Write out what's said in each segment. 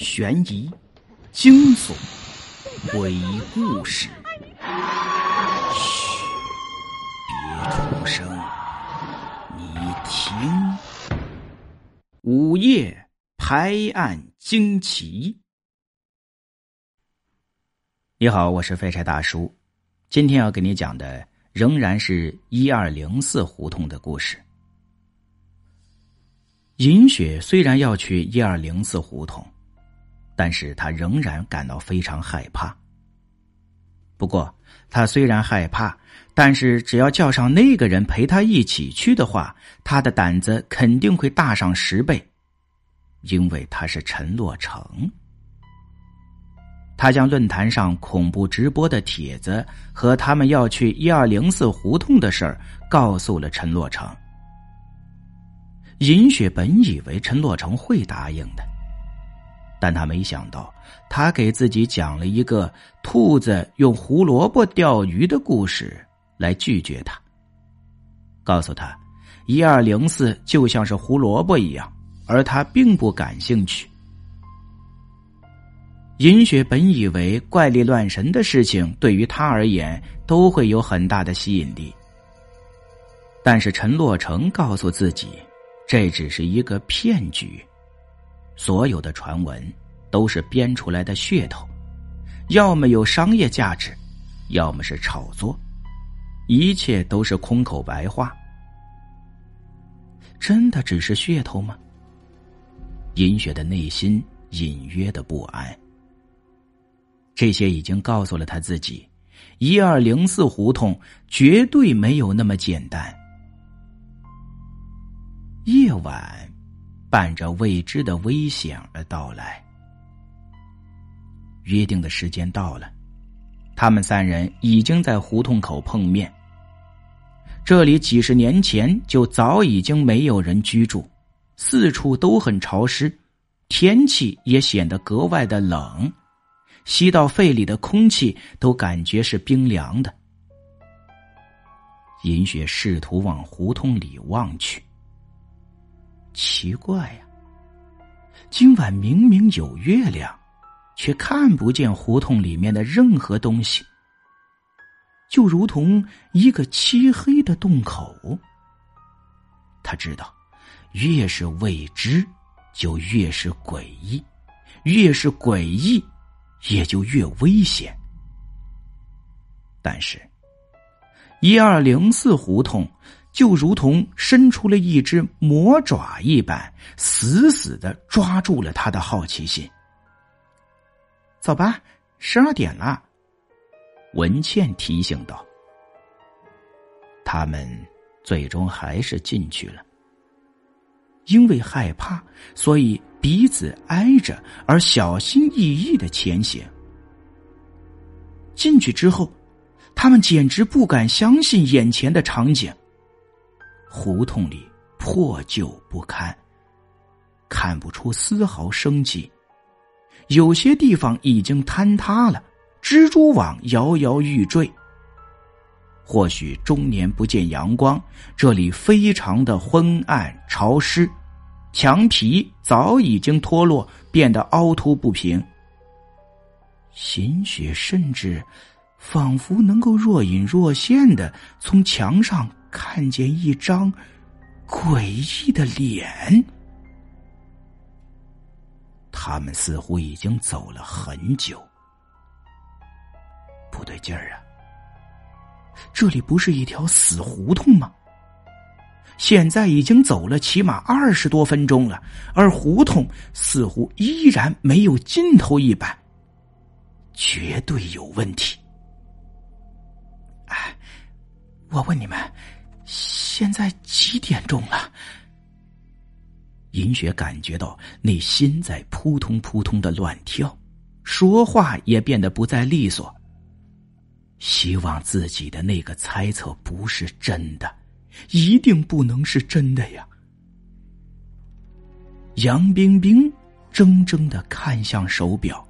悬疑、惊悚、鬼故事。嘘，别出声，你听。午夜拍案惊奇。你好，我是废柴大叔，今天要给你讲的仍然是一二零四胡同的故事。银雪虽然要去一二零四胡同，但是他仍然感到非常害怕。不过，他虽然害怕，但是只要叫上那个人陪他一起去的话，他的胆子肯定会大上十倍，因为他是陈洛成。他将论坛上恐怖直播的帖子和他们要去一二零四胡同的事儿告诉了陈洛成。尹雪本以为陈洛成会答应的，但他没想到，他给自己讲了一个兔子用胡萝卜钓鱼的故事来拒绝他，告诉他，一二零四就像是胡萝卜一样，而他并不感兴趣。尹雪本以为怪力乱神的事情对于他而言都会有很大的吸引力，但是陈洛成告诉自己。这只是一个骗局，所有的传闻都是编出来的噱头，要么有商业价值，要么是炒作，一切都是空口白话。真的只是噱头吗？尹雪的内心隐约的不安。这些已经告诉了他自己，一二零四胡同绝对没有那么简单。夜晚，伴着未知的危险而到来。约定的时间到了，他们三人已经在胡同口碰面。这里几十年前就早已经没有人居住，四处都很潮湿，天气也显得格外的冷，吸到肺里的空气都感觉是冰凉的。银雪试图往胡同里望去。奇怪呀！今晚明明有月亮，却看不见胡同里面的任何东西，就如同一个漆黑的洞口。他知道，越是未知，就越是诡异；越是诡异，也就越危险。但是，一二零四胡同。就如同伸出了一只魔爪一般，死死的抓住了他的好奇心。走吧，十二点了。文倩提醒道。他们最终还是进去了，因为害怕，所以彼此挨着，而小心翼翼的前行。进去之后，他们简直不敢相信眼前的场景。胡同里破旧不堪，看不出丝毫生机，有些地方已经坍塌了，蜘蛛网摇摇欲坠。或许终年不见阳光，这里非常的昏暗潮湿，墙皮早已经脱落，变得凹凸不平。新雪甚至仿佛能够若隐若现的从墙上。看见一张诡异的脸，他们似乎已经走了很久。不对劲儿啊！这里不是一条死胡同吗？现在已经走了起码二十多分钟了，而胡同似乎依然没有尽头一般，绝对有问题。哎，我问你们。现在几点钟了？银雪感觉到内心在扑通扑通的乱跳，说话也变得不再利索。希望自己的那个猜测不是真的，一定不能是真的呀！杨冰冰怔怔的看向手表，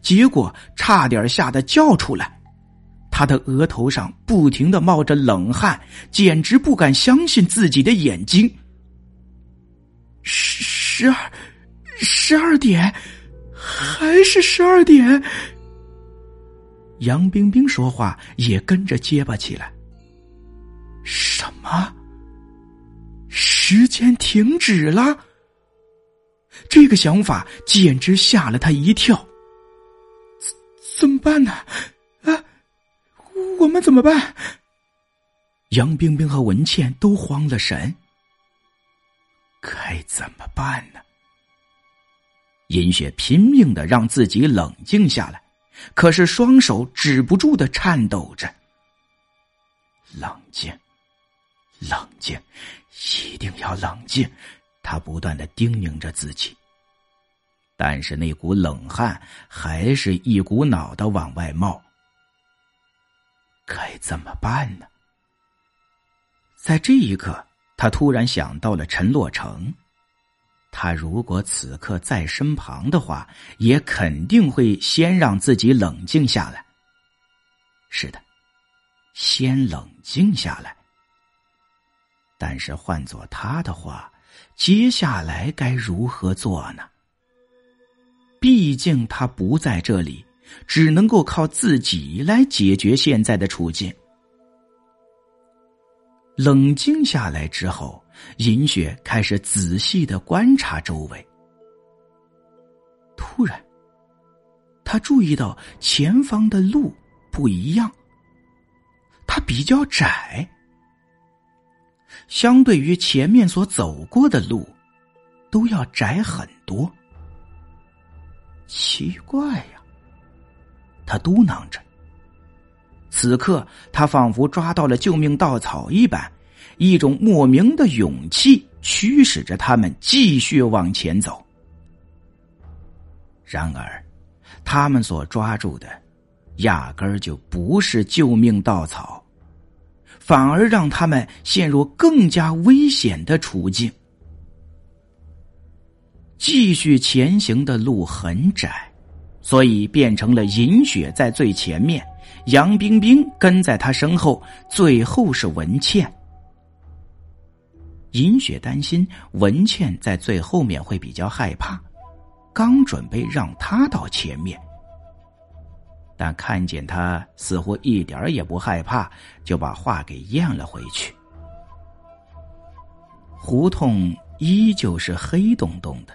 结果差点吓得叫出来。他的额头上不停的冒着冷汗，简直不敢相信自己的眼睛。十十二，十二点，还是十二点。杨冰冰说话也跟着结巴起来。什么？时间停止了？这个想法简直吓了他一跳。怎怎么办呢？我们怎么办？杨冰冰和文倩都慌了神。该怎么办呢？银雪拼命的让自己冷静下来，可是双手止不住的颤抖着。冷静，冷静，一定要冷静！他不断的叮咛着自己。但是那股冷汗还是一股脑的往外冒。该怎么办呢？在这一刻，他突然想到了陈洛成。他如果此刻在身旁的话，也肯定会先让自己冷静下来。是的，先冷静下来。但是换做他的话，接下来该如何做呢？毕竟他不在这里，只能够靠自己来解决现在的处境。冷静下来之后，银雪开始仔细的观察周围。突然，他注意到前方的路不一样，它比较窄，相对于前面所走过的路，都要窄很多。奇怪呀，他嘟囔着。此刻，他仿佛抓到了救命稻草一般，一种莫名的勇气驱使着他们继续往前走。然而，他们所抓住的，压根儿就不是救命稻草，反而让他们陷入更加危险的处境。继续前行的路很窄，所以变成了银雪在最前面。杨冰冰跟在他身后，最后是文倩。银雪担心文倩在最后面会比较害怕，刚准备让她到前面，但看见他似乎一点也不害怕，就把话给咽了回去。胡同依旧是黑洞洞的，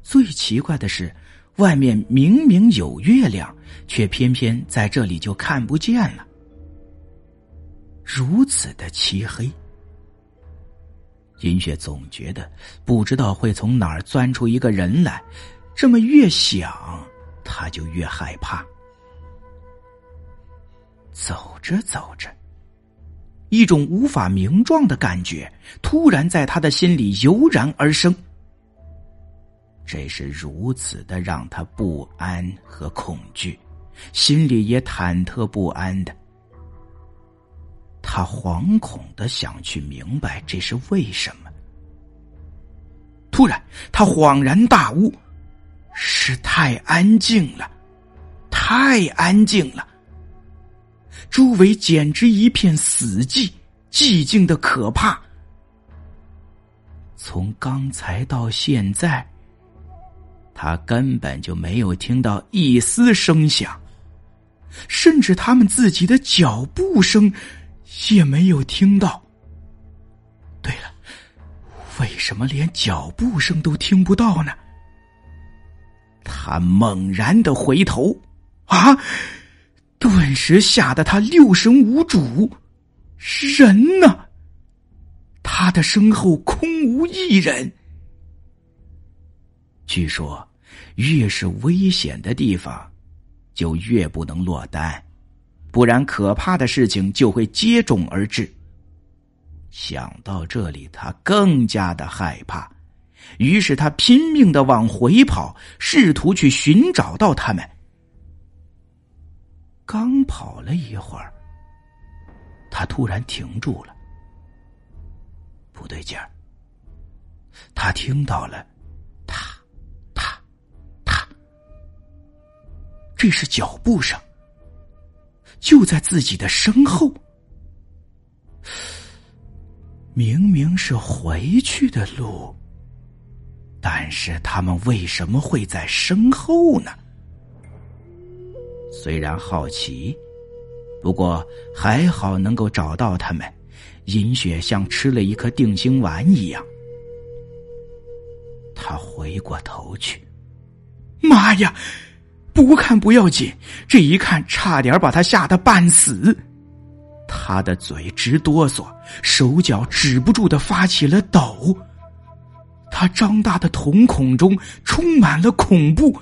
最奇怪的是。外面明明有月亮，却偏偏在这里就看不见了。如此的漆黑，银雪总觉得不知道会从哪儿钻出一个人来。这么越想，他就越害怕。走着走着，一种无法名状的感觉突然在他的心里油然而生。这是如此的让他不安和恐惧，心里也忐忑不安的。他惶恐的想去明白这是为什么。突然，他恍然大悟：是太安静了，太安静了。周围简直一片死寂，寂静的可怕。从刚才到现在。他根本就没有听到一丝声响，甚至他们自己的脚步声也没有听到。对了，为什么连脚步声都听不到呢？他猛然的回头，啊！顿时吓得他六神无主。人呢？他的身后空无一人。据说，越是危险的地方，就越不能落单，不然可怕的事情就会接踵而至。想到这里，他更加的害怕，于是他拼命的往回跑，试图去寻找到他们。刚跑了一会儿，他突然停住了，不对劲儿，他听到了。这是脚步声，就在自己的身后。明明是回去的路，但是他们为什么会在身后呢？虽然好奇，不过还好能够找到他们。银雪像吃了一颗定心丸一样，他回过头去，妈呀！不看不要紧，这一看差点把他吓得半死。他的嘴直哆嗦，手脚止不住的发起了抖。他张大的瞳孔中充满了恐怖。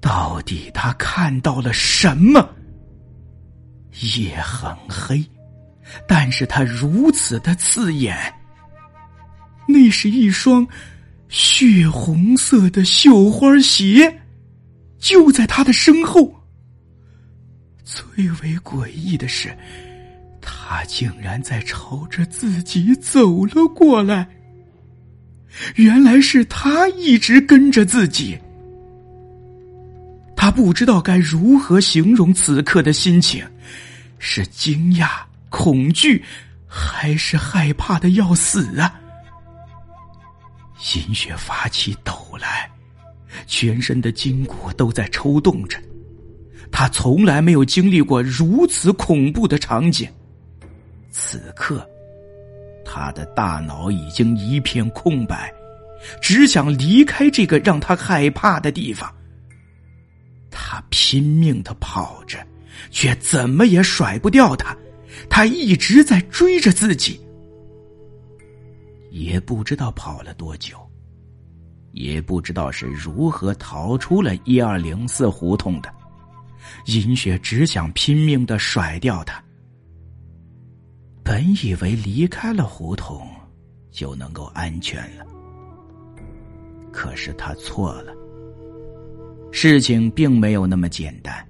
到底他看到了什么？夜很黑，但是他如此的刺眼。那是一双血红色的绣花鞋。就在他的身后。最为诡异的是，他竟然在朝着自己走了过来。原来是他一直跟着自己。他不知道该如何形容此刻的心情，是惊讶、恐惧，还是害怕的要死啊？心血发起抖来。全身的筋骨都在抽动着，他从来没有经历过如此恐怖的场景。此刻，他的大脑已经一片空白，只想离开这个让他害怕的地方。他拼命的跑着，却怎么也甩不掉他。他一直在追着自己，也不知道跑了多久。也不知道是如何逃出了一二零四胡同的，银雪只想拼命的甩掉他。本以为离开了胡同就能够安全了，可是他错了。事情并没有那么简单，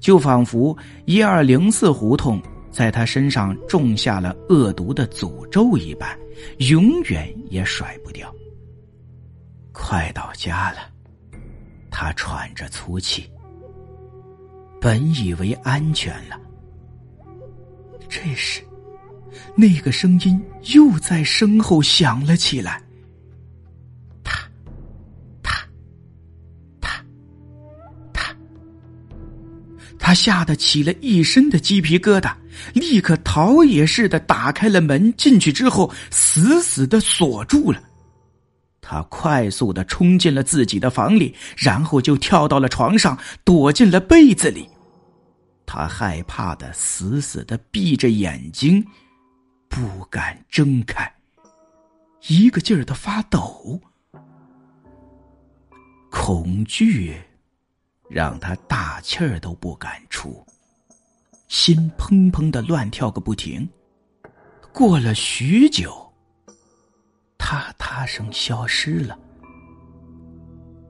就仿佛一二零四胡同在他身上种下了恶毒的诅咒一般，永远也甩不掉。快到家了，他喘着粗气。本以为安全了，这时，那个声音又在身后响了起来。他，他，他，他，他吓得起了一身的鸡皮疙瘩，立刻逃也似的打开了门，进去之后死死的锁住了。他快速的冲进了自己的房里，然后就跳到了床上，躲进了被子里。他害怕的死死的闭着眼睛，不敢睁开，一个劲儿的发抖。恐惧让他大气儿都不敢出，心砰砰的乱跳个不停。过了许久。嗒嗒声消失了，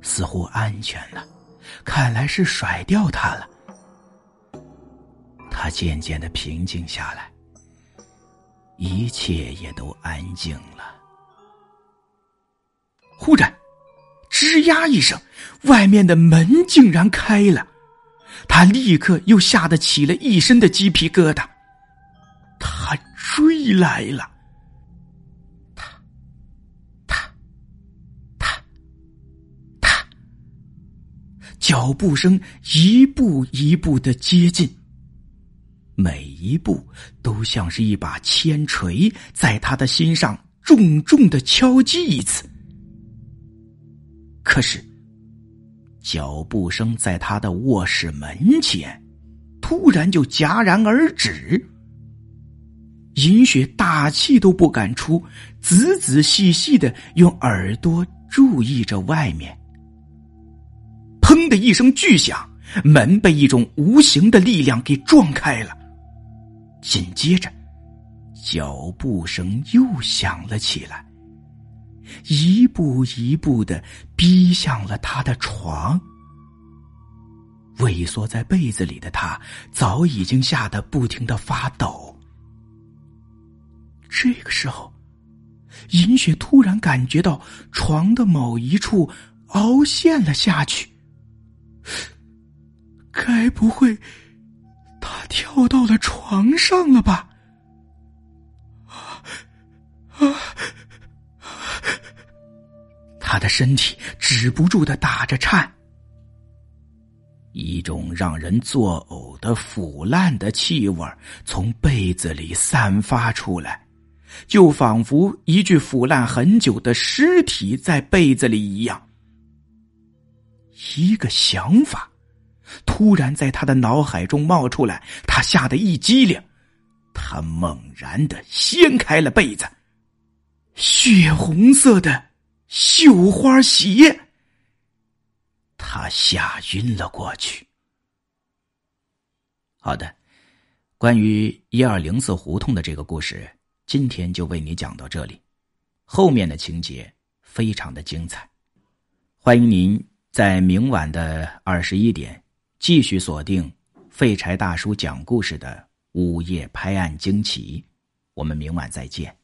似乎安全了，看来是甩掉他了。他渐渐的平静下来，一切也都安静了。忽然，吱呀一声，外面的门竟然开了，他立刻又吓得起了一身的鸡皮疙瘩。他追来了。脚步声一步一步的接近，每一步都像是一把铅锤，在他的心上重重的敲击一次。可是，脚步声在他的卧室门前突然就戛然而止。银雪大气都不敢出，仔仔细细的用耳朵注意着外面。砰的一声巨响，门被一种无形的力量给撞开了。紧接着，脚步声又响了起来，一步一步的逼向了他的床。畏缩在被子里的他，早已经吓得不停的发抖。这个时候，银雪突然感觉到床的某一处凹陷了下去。该不会他跳到了床上了吧？啊啊！他的身体止不住的打着颤。一种让人作呕的腐烂的气味从被子里散发出来，就仿佛一具腐烂很久的尸体在被子里一样。一个想法突然在他的脑海中冒出来，他吓得一激灵，他猛然的掀开了被子，血红色的绣花鞋。他吓晕了过去。好的，关于一二零四胡同的这个故事，今天就为你讲到这里。后面的情节非常的精彩，欢迎您在明晚的二十一点继续锁定废柴大叔讲故事的午夜拍案惊奇。我们明晚再见。